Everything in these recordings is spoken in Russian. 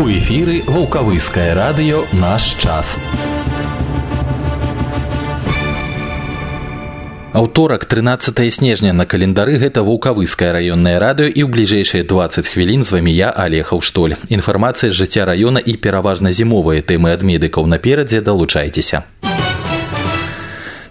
У эфіры вулкавыскае радыё наш час. Аўторак 13 снежня на календары гэта вулкавыскае раённае радыё і ў бліжэйшыя 20 хвілін з вамі я алехаў штоль. Інфармацыя з жыцця раёна і пераважна зімовыя тэмы ад медыкаў наперадзе далучайцеся.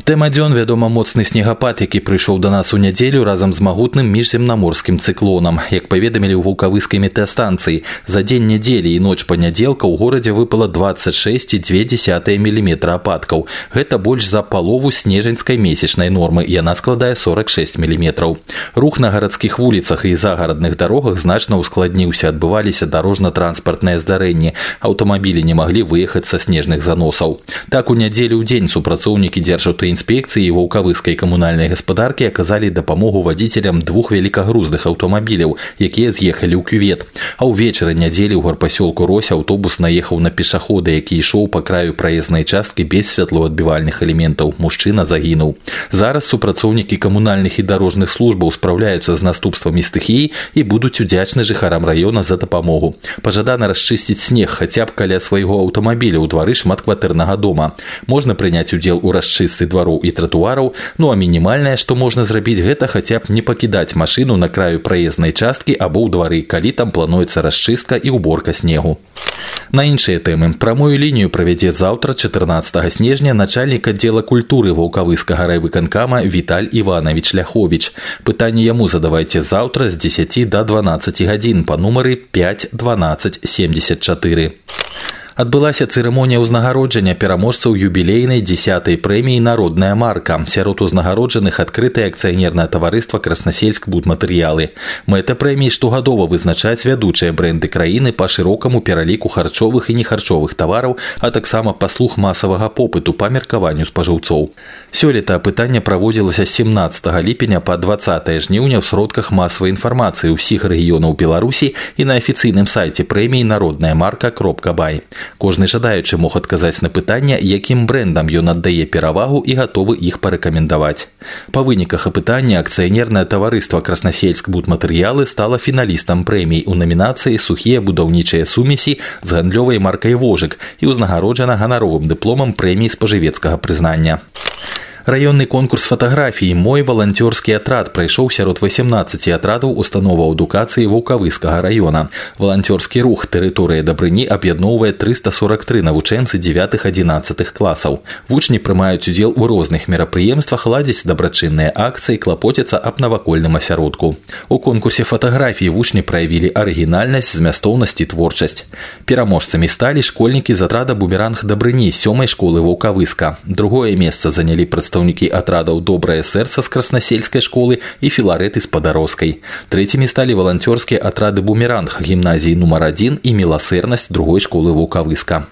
Тэма дзён вядома моцны снегапад, які прыйшоў да нас у нядзелю разам з магутным міжземнаморскім цыклонам. Як паведамілі ў вулкавыскай метэастанцыі, за дзень нядзелі і ноч панядзелка ў горадзе выпала 26,2 мм ападкаў. Гэта больш за палову снежаньскай месячнай нормы, яна складае 46 мм. Рух на гарадскіх вуліцах і загарадных дарогах значна ўскладніўся, адбываліся дарожна-транспартныя здарэнні. Аўтамабілі не маглі выехаць са снежных заносаў. Так у нядзелю ў дзень супрацоўнікі дзяржаўты інспекцыі ваўкавыскай камунальнай гаспадаркі аказалі дапамогу вадзіцелям двух вялікагрузных аўтамабіляў, якія з'ехалі ў кювет. А ўвечары нядзелі ў гарпасёлку Рось аўтобус наехаў на пешахода, які ішоў па краю праезнай часткі без святлоадбівальных элементаў. Мужчына загінуў. Зараз супрацоўнікі камунальных і дарожных службаў спраўляюцца з наступствамі стыхіі і будуць удзячны жыхарам раёна за дапамогу. Пажадана расчысціць снег хаця б каля свайго аўтамабіля ў двары шматкватэрнага дома. Можна прыняць удзел у расчысцы двару двароў і тротуараў ну а мінімальнае што можна зрабіць гэта хаця б не пакідаць машыну на краю праезнай часткі або ў двары калі там плануецца расчыстка і уборка снегу. На іншыя тэмы. Прамую лінію правядзе заўтра 14 снежня начальнік аддзела культуры ваўкавыскага райвыканкама віталь иванович ляхович пытанне яму задавайце заўтра з 10 до 12 гадзін па нумары 5 12 74 адбылася цырымонія ўзнагароджання пераможцаў юбілейнай дзясятай прэміі народная марка сярод узнагароджаных адкрытае акцыянернае таварыства краснасельск будматэрыялы мэта прэміі штогадова вызначаць вядучыя бренды краіны па шырокаму пераліку харчовых і нехарчовых тавараў а таксама паслуг масавага попыту па меркаванню спажыўцоў. Сёлета апытанне праводзілася 17 ліпеня па 20 жніўня ў сродках масавай інфармацыі ўсіх рэгіёнаў беларусі і на афіцыйным сайце прэміі народная марка кропка бай Кожны жадаючы мог адказаць на пытанне, якім брэндам ён аддае перавагу і гатовы іх парэкамендаваць. Па выніках апытання акцыянернае таварыства краснасельск будматэрыялы стала фіналістам прэмій у намінацыі сухія будаўнічыя сумесі з гандлёвай маркай вожык і ўзнагароджана ганаровым дыпломам прэмій спажывецкага прызнання. Раённы конкурс фатаграфіі мой валанцёрскі атрад прайшоў сярод 18 атрадаў установаў адукацыі вулкавыскага раёна. Валанцёрскі рух тэрыторыя дабрыні аб'ядноўвае 343 навучэнцы 9-11 класаў. Вучні прымаюць удзел у розных мерапрыемствах ладзяць дабрачынныя акцыі клапоцяцца аб навакольным асяродку. У конкурсе фатаграфіі вучні праявілі арыгінальнасць, змястоўнасць і творчасць. Пераможцамі сталі школьнікі з атрада бумеранг дабрыні сёмай школы вулкавыска. Другое месца занялі прадстаўнікі прадстаўнікі атрадаў добрае сэрца з краснасельскай школы і філарэты з падарожскай. Трэцімі сталі валанцёрскія атрады бумеранг гімназіі нумар адзін і міласэрнасць другой школы вулкавыска.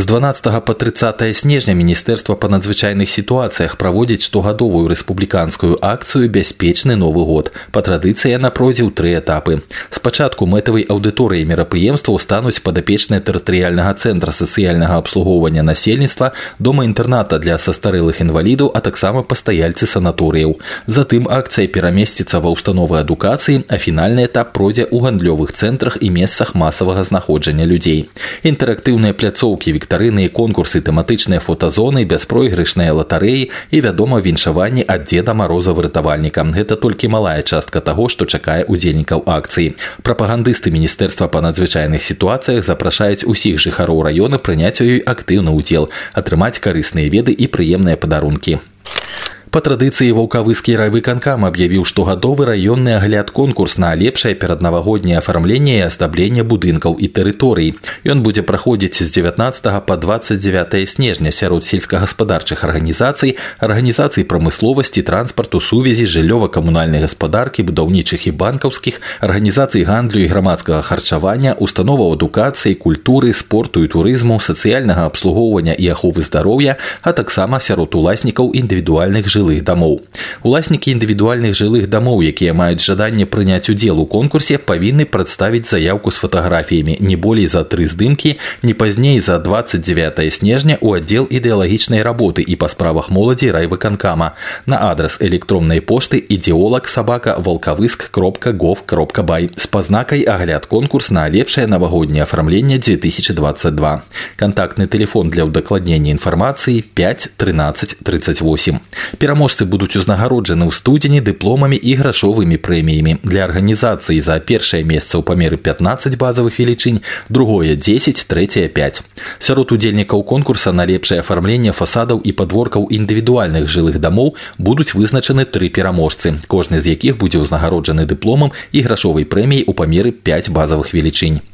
З 12 по 30 снежня міністэрства па надзвычайных сітуацыях праводзіць штогадовую рэспубліканскую акцыю бяспечны новы год. Па традыцыі яна пройдзе ў тры этапы. Спачатку мэтавай аўдыторыі мерапрыемстваў стануць падапечныя тэрытарыяльнага цэнтра сацыяльнага абслугоўвання насельніцтва, дома інтэрната для састарэлых інвалідаў, а таксама пастаяльцы санаторыяў. Затым акцыя перамесціцца ва ўстановы адукацыі, а фінальны этап пройдзе ў гандлёвых цэнтрах і месцах масавага знаходжання людзей. Інтэрактыўныя пляцоўкі віктарыны і конкурсы тэматычныя фотазоны бяспройгрышныя латарэі і вядома віншаванні ад дзеда мароза выратавальніка. Гэта толькі малая частка таго што чакае удзельнікаў акцыі. Прапагандысты міністэрства па надзвычайных сітуацыях запрашаюць усіх жыхароў раёна прыняць у ёй актыўны ўдзел атрымаць карысныя веды і прыемныя падарункі Па традыцыі ваўкавыскі райвыканкам аб'явіў штогадовы раённы агляд конкурс на лепшае пераднавагодняе афармленне і аздабленне будынкаў і тэрыторый. Ён будзе праходзіць з 19 по 29 снежня сярод сельскагаспадарчых арганізацый, арганізацый прамысловасці, транспарту, сувязі, жыллёва-камунальнай гаспадаркі, будаўнічых і банкаўскіх, арганізацый гандлю і грамадскага харчавання, установаў адукацыі, культуры, спорту і турызму, сацыяльнага абслугоўвання і аховы здароўя, а таксама сярод уласнікаў індывідуальных жыл жылых дамоў. Уласнікі індывідуальных жылых дамоў, якія маюць жаданне прыняць удзел у конкурсе, павінны прадставіць заявку з фатаграфіямі не болей за тры здымкі, не пазней за 29 снежня ў аддзел ідэалагічнай работы і па справах моладзі райвыканкама на адрас электроннай пошты ідеолог сабака волкавыск кропка гов кропка бай з пазнакай агляд конкурс на лепшае навагодняе афармленне 2022. Кантактны телефон для ўдакладнення інфармацыі 5 13 38. Пераможцы будуць узнагароджаны ў студзені дыпломамі і грашовымі прэміямі для арганізацыі за першае месца ў памеры 15 базавых велічынь, другое 10, трэцяе 5. Сярод удзельнікаў конкурса на лепшае афармленне фасадаў і падворкаў індывідуальных жылых дамоў будуць вызначаны тры пераможцы, кожны з якіх будзе ўзнагароджаны дыпломам і грашовай прэміяй у памеры 5 базавых велічынь.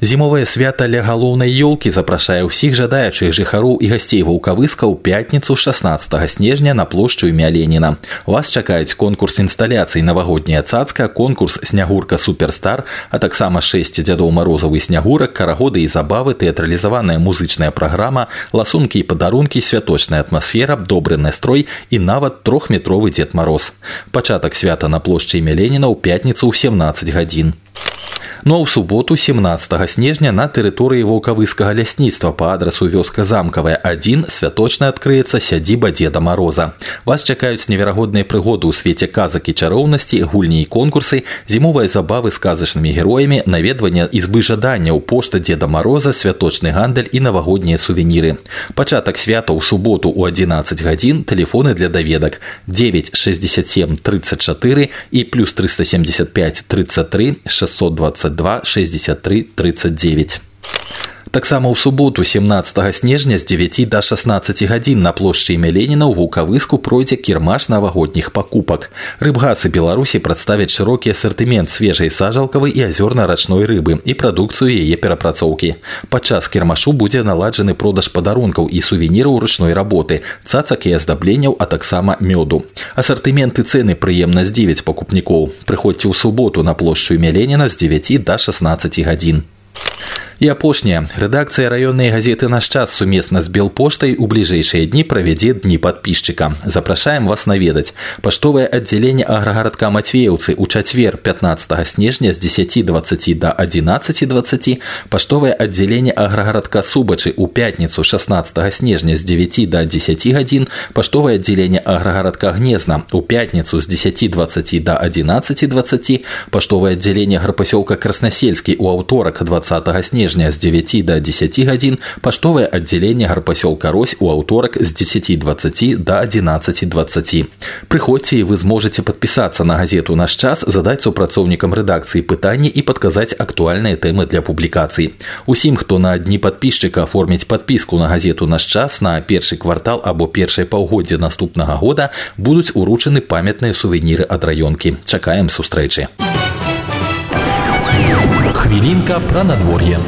Зімовае свята ля галоўнай ёлкі запрашае ўсіх жадаючых жыхароў і гасцей ваўкавыска ў пятніцу 16 снежня на плошчу імя Леніна. Вас чакаюць конкурс інсталяцый навагодняя цацка, конкурс снягурка суперстар, а таксама 6 дзядоў марозавы снягурак, карагоды і забавы, тэатралізаваная музычная праграма, ласункі і падарункі, святочная атмасфера, добры настрой і нават трохметровы дзед мароз. Пачатак свята на плошчы імя Леніна ў пятніцу ў 17 гадзін. Ну а ў суботу 17 снежня на тэрыторыі ваўкавыскага лясніцтва па адрасу вёска замкавая 1 святочна адкрыецца сядзіба деда мароза. Вас чакаюць неверагодныя прыгоды ў свеце казак і чароўнасці, гульні і конкурсы, зімовыя забавы з казачнымі героямі, наведванне ізбы жаданняў пошта деда мароза, святочны гандаль і навагоднія сувеніры. Пачатак свята ў суботу ў 11 гадзін тэлефоны для даведак 967 34 і плюс 375 33 620 22 63 39. Таксама ў суботу 17 снежня з 9 до 16 гадзін на плошчы імя Леніна ў гукавыску пройдзе кірмаш навагодніх пакупак. Рыбгацы Беларусі прадставяць шырокі асартымент свежай сажалкавай і азёрна-рачной рыбы і прадукцыю яе перапрацоўкі. Падчас кірмашу будзе наладжаны продаж падарункаў і сувеніраў ручной работы, цацак і аздабленняў, а таксама мёду. Асартыменты цэны прыемна здзівяць пакупнікоў. Прыходзьце ў суботу на плошчу імя Леніна з 9 до 16 гадзін. І апошняе рэдакцыя раённай газеты наш час сумесна з белпоштай у бліжэйшыя дні правядзе дні падпісчыка запрашаем вас наведаць паштовае аддзяленне аграгарадка мацвеўцы у чацвер 15 снежня з 10 20 до 11 20 паштовае аддзяленне аграгарадка субачы у пятніцу 16 снежня з 9 до 10 гадзін паштовае аддзяленне аграгарадка гнезна у пятніцу з 10 20 до 11 20 паштовае аддзяленне гарпасёлка краснасельскі у аўторак 20 снежня снежня з 9 до 10 гадзін паштовае аддзяленне гарпасёлка рось у аўторак з 1020 до 1120 прыходзьце і вы зможаце падпісацца на газету наш час задаць супрацоўнікам рэдакцыі пытанні і падказаць актуальныя тэмы для публікацый усім хто на дні падпісчыка оформіць подпіску на газету наш час на першы квартал або першай паўгоддзе наступнага года будуць уручаны памятныя сувеніры ад раёнкі чакаем сустрэчы хвілінка пра надвор'е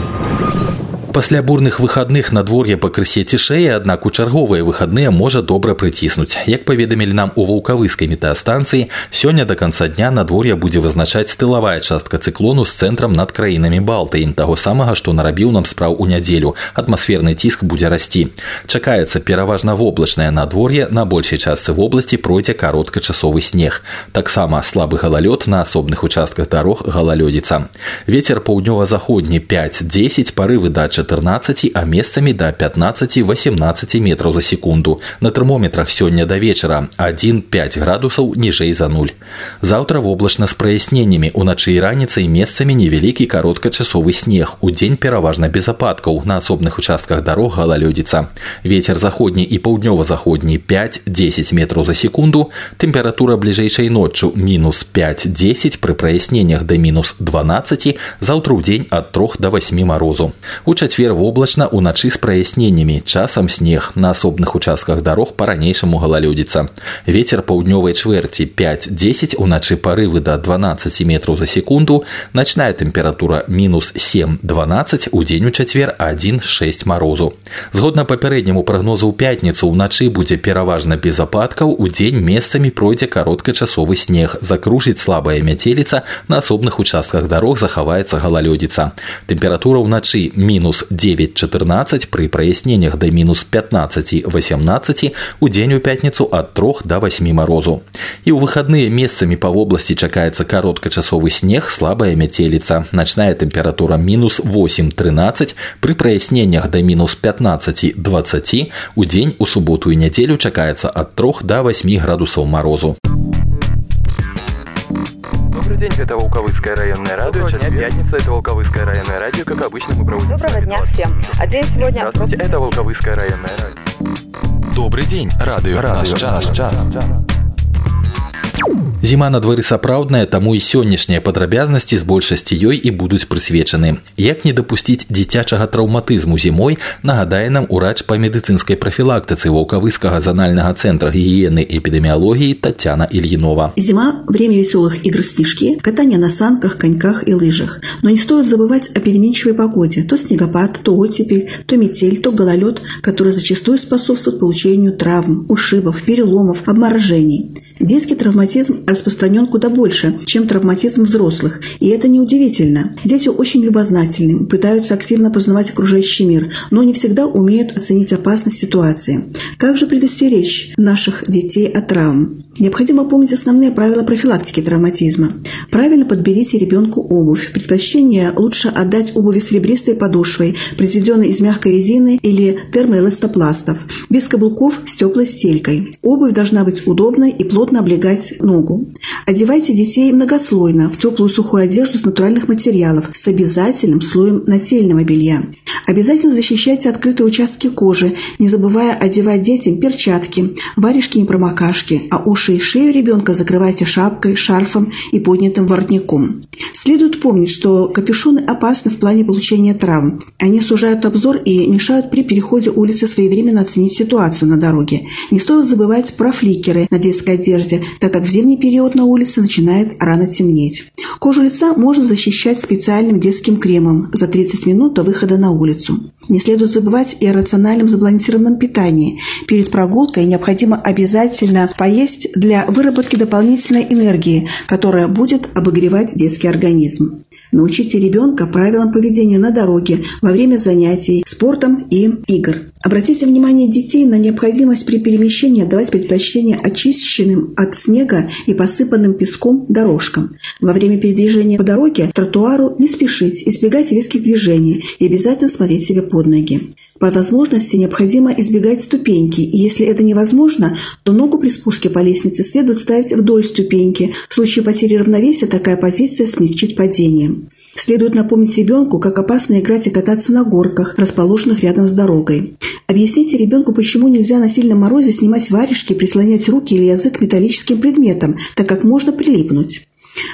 Пасля бурных выхадных надвор'е пакрысе цішэе, аднак у чарговыя выхадныя можа добра прыціснуць. Як паведамілі нам у ваўкавыскай метэастанцыі, сёння да канца дня надвор'я будзе вызначаць тылавая частка цыклону з цэнтрам над краінамі Балтыі, таго самага, што нарабіў нам спраў у нядзелю. Атмасферны ціск будзе расці. Чакаецца пераважна воблачнае надвор'е на большай частцы вобласці пройдзе кароткачасовы снег. Таксама слабы галалёд на асобных участках дарог галалёдзіца. Вецер паўднёва-заходні 5-10 парывы дачы 14, а месцамі да 15-18 метраў за секунду. На тэрмометрах сёння да вечара 1-5 градусаў ніжэй за нуль. Заўтра воблачна з праясненнямі уначы і раніцай месцамі невялікі кароткачасовы снег. У дзень пераважна без ападкаў на асобных участках дарог галалёдзіца. Вецер заходні і паўднёва-заходні 5-10 метраў за секунду. Тэмпература бліжэйшай ноччу мінус 5-10 пры праясненнях да мінус 12, заўтра ў дзень ад 3 до 8 марозу. У чацвер воблачна уначы з праясненнямі часам снег на асобных участках дарог па-ранейшаму галалёдзіца ветер паўднёвай чвэрці 5-10 уначы парывы да 12 метраў за секунду начная тэмпература мінус 7-12 у дзень у чацвер 1-6 марозу згодна папярэдняму прагнозу ў пятніцу ўначы будзе пераважна без ападкаў у дзень месцамі пройдзе кароткачасовы снег закружыць слабая мяцеліца на асобных участках дарог захаваецца галалёдзіца тэмпература ўначы мінус минус 9-14, при прояснениях до минус 15-18, у день у пятницу от 3 до 8 морозу. И у выходные месцами по области чакается короткочасовый снег, слабая метелица. Ночная температура минус 8-13, при прояснениях до минус 15-20, у день у субботу и неделю чакается от 3 до 8 градусов морозу. День, это Волковыцкое районное радио. Сейчас пятница, это Волковыцкое районное радио. Как обычно, мы проводим... Доброго дня всем. А день сегодня... Здравствуйте, это Волковыцкое районное радио. Добрый день, радио, радио наш час. час. Зіма на дворы сапраўдная, таму і сённяшнія падрабязнасці з большасці ёй і будуць прысвечаны. Як не дапусціць дзіцячага траўматызму зімой, нагадае нам урач па медыцынскай прафілактыцы Ваўкавыскага занальнага цэнтра гігіены эпідэміялогіі Татьяна Ильинова. Зима – время веселых игр снежки, катания на санках, коньках и лыжах. Но не стоит забывать о переменчивой погоде. То снегопад, то оттепель, то метель, то гололед, который зачастую способствует получению травм, ушибов, переломов, обморожений. Детский травматизм распространен куда больше, чем травматизм взрослых, и это неудивительно. Дети очень любознательны, пытаются активно познавать окружающий мир, но не всегда умеют оценить опасность ситуации. Как же предостеречь наших детей от травм? Необходимо помнить основные правила профилактики травматизма. Правильно подберите ребенку обувь. Предпочтение лучше отдать обуви с ребристой подошвой, произведенной из мягкой резины или термоэластопластов, без каблуков с теплой стелькой. Обувь должна быть удобной и плотно облегать ногу. Одевайте детей многослойно в теплую сухую одежду с натуральных материалов с обязательным слоем нательного белья. Обязательно защищайте открытые участки кожи, не забывая одевать детям перчатки, варежки-непромокашки, а уши и шею ребенка закрывайте шапкой, шарфом и поднятым воротником. Следует помнить, что капюшоны опасны в плане получения травм. Они сужают обзор и мешают при переходе улицы своевременно оценить ситуацию на дороге. Не стоит забывать про фликеры на детской одежде, так как в зимний период на улице начинает рано темнеть. Кожу лица можно защищать специальным детским кремом за 30 минут до выхода на улицу. Не следует забывать и о рациональном сбалансированном питании. Перед прогулкой необходимо обязательно поесть для выработки дополнительной энергии, которая будет обогревать детский организм. Научите ребенка правилам поведения на дороге во время занятий спортом и игр. Обратите внимание детей на необходимость при перемещении давать предпочтение очищенным от снега и посыпанным песком дорожкам. Во время передвижения по дороге тротуару не спешить, избегать резких движений и обязательно смотреть себе под ноги. По возможности необходимо избегать ступеньки, если это невозможно, то ногу при спуске по лестнице следует ставить вдоль ступеньки. В случае потери равновесия такая позиция смягчит падение. Следует напомнить ребенку, как опасно играть и кататься на горках, расположенных рядом с дорогой. Объясните ребенку, почему нельзя на сильном морозе снимать варежки, прислонять руки или язык к металлическим предметам, так как можно прилипнуть.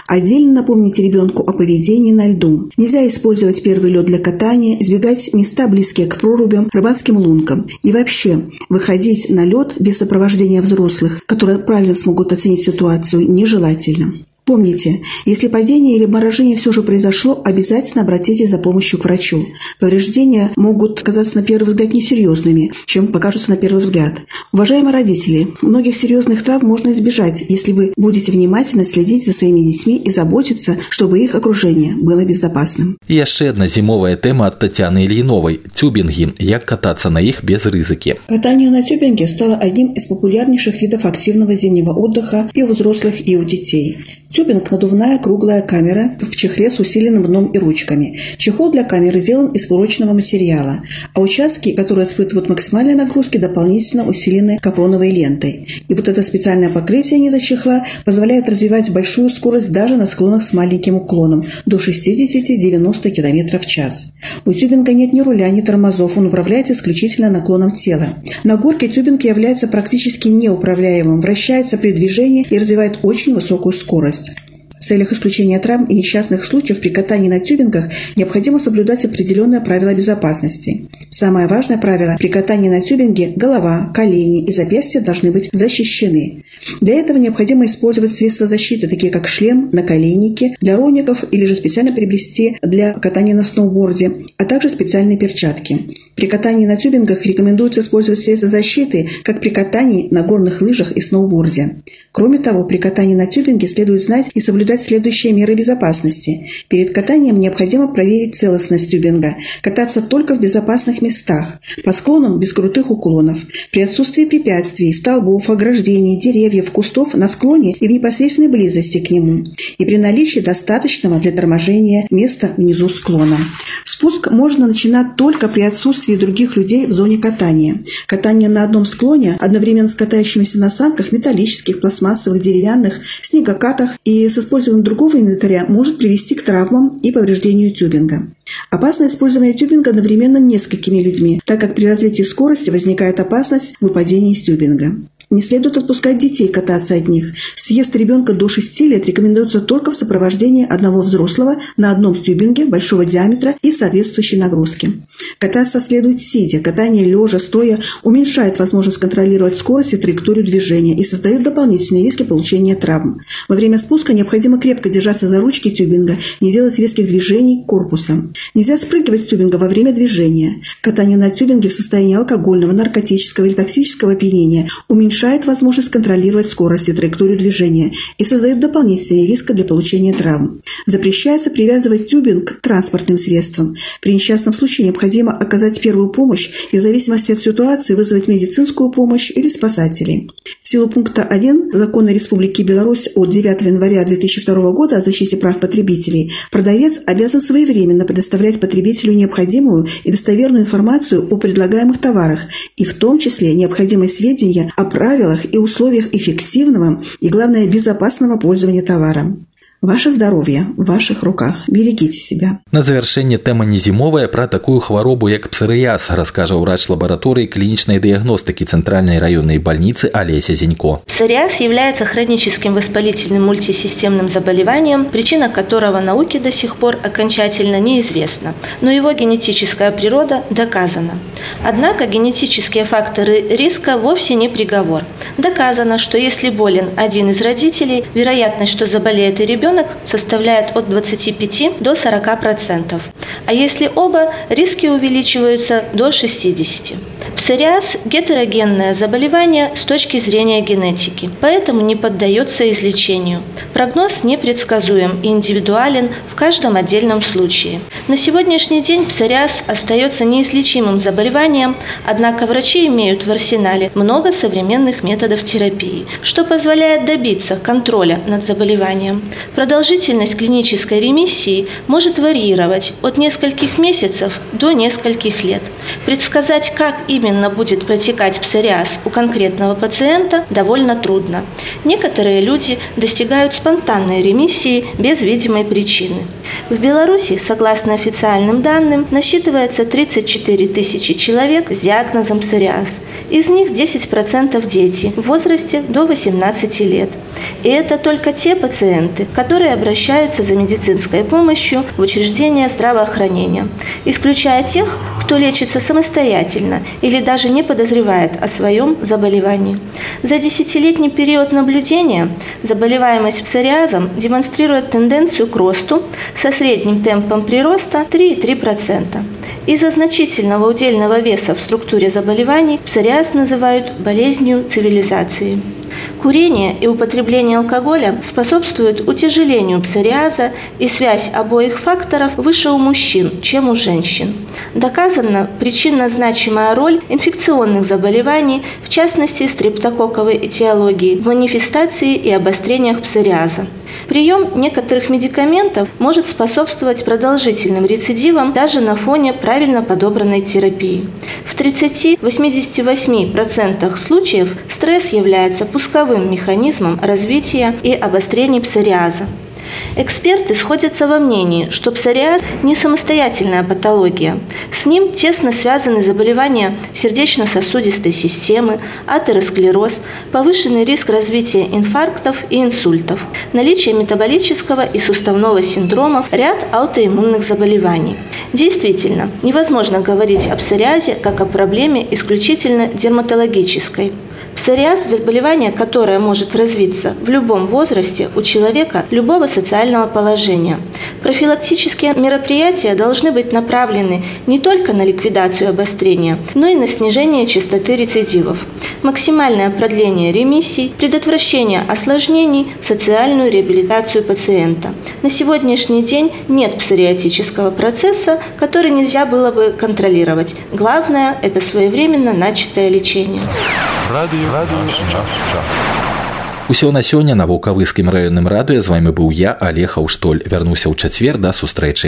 Отдельно напомните ребенку о поведении на льду. Нельзя использовать первый лед для катания, избегать места, близкие к прорубям, рыбацким лункам. И вообще, выходить на лед без сопровождения взрослых, которые правильно смогут оценить ситуацию, нежелательно. Помните, если падение или морожение все же произошло, обязательно обратитесь за помощью к врачу. Повреждения могут казаться на первый взгляд несерьезными, чем покажутся на первый взгляд. Уважаемые родители, многих серьезных травм можно избежать, если вы будете внимательно следить за своими детьми и заботиться, чтобы их окружение было безопасным. И еще одна зимовая тема от Татьяны Ильиновой – тюбинги. Як кататься на их без рызыки. Катание на тюбинге стало одним из популярнейших видов активного зимнего отдыха и у взрослых, и у детей. Тюбинг – надувная круглая камера в чехле с усиленным дном и ручками. Чехол для камеры сделан из прочного материала, а участки, которые испытывают максимальные нагрузки, дополнительно усилены капроновой лентой. И вот это специальное покрытие низа чехла позволяет развивать большую скорость даже на склонах с маленьким уклоном – до 60-90 км в час. У тюбинга нет ни руля, ни тормозов, он управляет исключительно наклоном тела. На горке тюбинг является практически неуправляемым, вращается при движении и развивает очень высокую скорость. В целях исключения травм и несчастных случаев при катании на тюбингах необходимо соблюдать определенные правила безопасности. Самое важное правило при катании на тюбинге – голова, колени и запястья должны быть защищены. Для этого необходимо использовать средства защиты, такие как шлем, наколенники для роников или же специально приобрести для катания на сноуборде, а также специальные перчатки. При катании на тюбингах рекомендуется использовать средства защиты, как при катании на горных лыжах и сноуборде. Кроме того, при катании на тюбинге следует знать и соблюдать следующие меры безопасности. Перед катанием необходимо проверить целостность тюбинга, кататься только в безопасных местах, по склонам без крутых уклонов, при отсутствии препятствий, столбов, ограждений, деревьев, кустов на склоне и в непосредственной близости к нему, и при наличии достаточного для торможения места внизу склона. Спуск можно начинать только при отсутствии других людей в зоне катания. Катание на одном склоне одновременно с катающимися на санках металлических, пластмассовых, деревянных, снегокатах и с использованием другого инвентаря может привести к травмам и повреждению тюбинга. Опасно использование тюбинга одновременно несколькими людьми, так как при развитии скорости возникает опасность выпадения из тюбинга. Не следует отпускать детей кататься от них. Съезд ребенка до 6 лет рекомендуется только в сопровождении одного взрослого на одном тюбинге большого диаметра и соответствующей нагрузки. Кататься следует сидя. Катание лежа, стоя уменьшает возможность контролировать скорость и траекторию движения и создает дополнительные риски получения травм. Во время спуска необходимо крепко держаться за ручки тюбинга, не делать резких движений корпусом. Нельзя спрыгивать с тюбинга во время движения. Катание на тюбинге в состоянии алкогольного, наркотического или токсического опьянения уменьшает уменьшает возможность контролировать скорость и траекторию движения и создает дополнительные риски для получения травм. Запрещается привязывать тюбинг к транспортным средствам. При несчастном случае необходимо оказать первую помощь и в зависимости от ситуации вызвать медицинскую помощь или спасателей. В силу пункта 1 Закона Республики Беларусь от 9 января 2002 года о защите прав потребителей продавец обязан своевременно предоставлять потребителю необходимую и достоверную информацию о предлагаемых товарах и в том числе необходимые сведения о правилах правилах и условиях эффективного и, главное, безопасного пользования товаром. Ваше здоровье в ваших руках. Берегите себя. На завершэнне тэма не зімовая пра такую хваробу як псарыяз раскажа ўрач лабараторыі клінічнай дыягностыкі цэнтральнай раённай больницы Олеся Зенько. Псориаз является хроническим воспалительным мультисистемным заболеванием, причина которого науке до сих пор окончательно неизвестна, но его генетическая природа доказана. Однако генетические факторы риска вовсе не приговор. Доказано, что если болен один из родителей, вероятность, что заболеет и ребенок, ребенок составляет от 25 до 40%, а если оба, риски увеличиваются до 60%. Псориаз – гетерогенное заболевание с точки зрения генетики, поэтому не поддается излечению. Прогноз непредсказуем и индивидуален в каждом отдельном случае. На сегодняшний день псориаз остается неизлечимым заболеванием, однако врачи имеют в арсенале много современных методов терапии, что позволяет добиться контроля над заболеванием. Продолжительность клинической ремиссии может варьировать от нескольких месяцев до нескольких лет. Предсказать, как именно будет протекать псориаз у конкретного пациента, довольно трудно. Некоторые люди достигают спонтанной ремиссии без видимой причины. В Беларуси, согласно официальным данным, насчитывается 34 тысячи человек с диагнозом псориаз. Из них 10% дети в возрасте до 18 лет. И это только те пациенты, которые обращаются за медицинской помощью в учреждения здравоохранения, исключая тех, кто лечится самостоятельно или даже не подозревает о своем заболевании. За десятилетний период наблюдения заболеваемость псориазом демонстрирует тенденцию к росту со средним темпом прироста 3,3%. Из-за значительного удельного веса в структуре заболеваний псориаз называют болезнью цивилизации. Курение и употребление алкоголя способствуют утяжелению псориаза и связь обоих факторов выше у мужчин, чем у женщин. Доказана причинно значимая роль инфекционных заболеваний, в частности стрептококковой этиологии, в манифестации и обострениях псориаза. Прием некоторых медикаментов может способствовать продолжительным рецидивам даже на фоне правильно подобранной терапии. В 30-88% случаев стресс является пусковым механизмом развития и обострений псориаза. Эксперты сходятся во мнении, что псориаз не самостоятельная патология. С ним тесно связаны заболевания сердечно-сосудистой системы, атеросклероз, повышенный риск развития инфарктов и инсультов, наличие метаболического и суставного синдромов, ряд аутоиммунных заболеваний. Действительно, невозможно говорить о псориазе как о проблеме исключительно дерматологической. Псориаз – заболевание, которое может развиться в любом возрасте у человека любого социального положения. Профилактические мероприятия должны быть направлены не только на ликвидацию обострения, но и на снижение частоты рецидивов, максимальное продление ремиссий, предотвращение осложнений, социальную реабилитацию пациента. На сегодняшний день нет псориатического процесса, который нельзя было бы контролировать. Главное – это своевременно начатое лечение. Радыё наш час. Усё на сёння на вулкавыскім раённым радыё з вами быў я алег аўштоль вярнуся ў чацвер да сустрэчы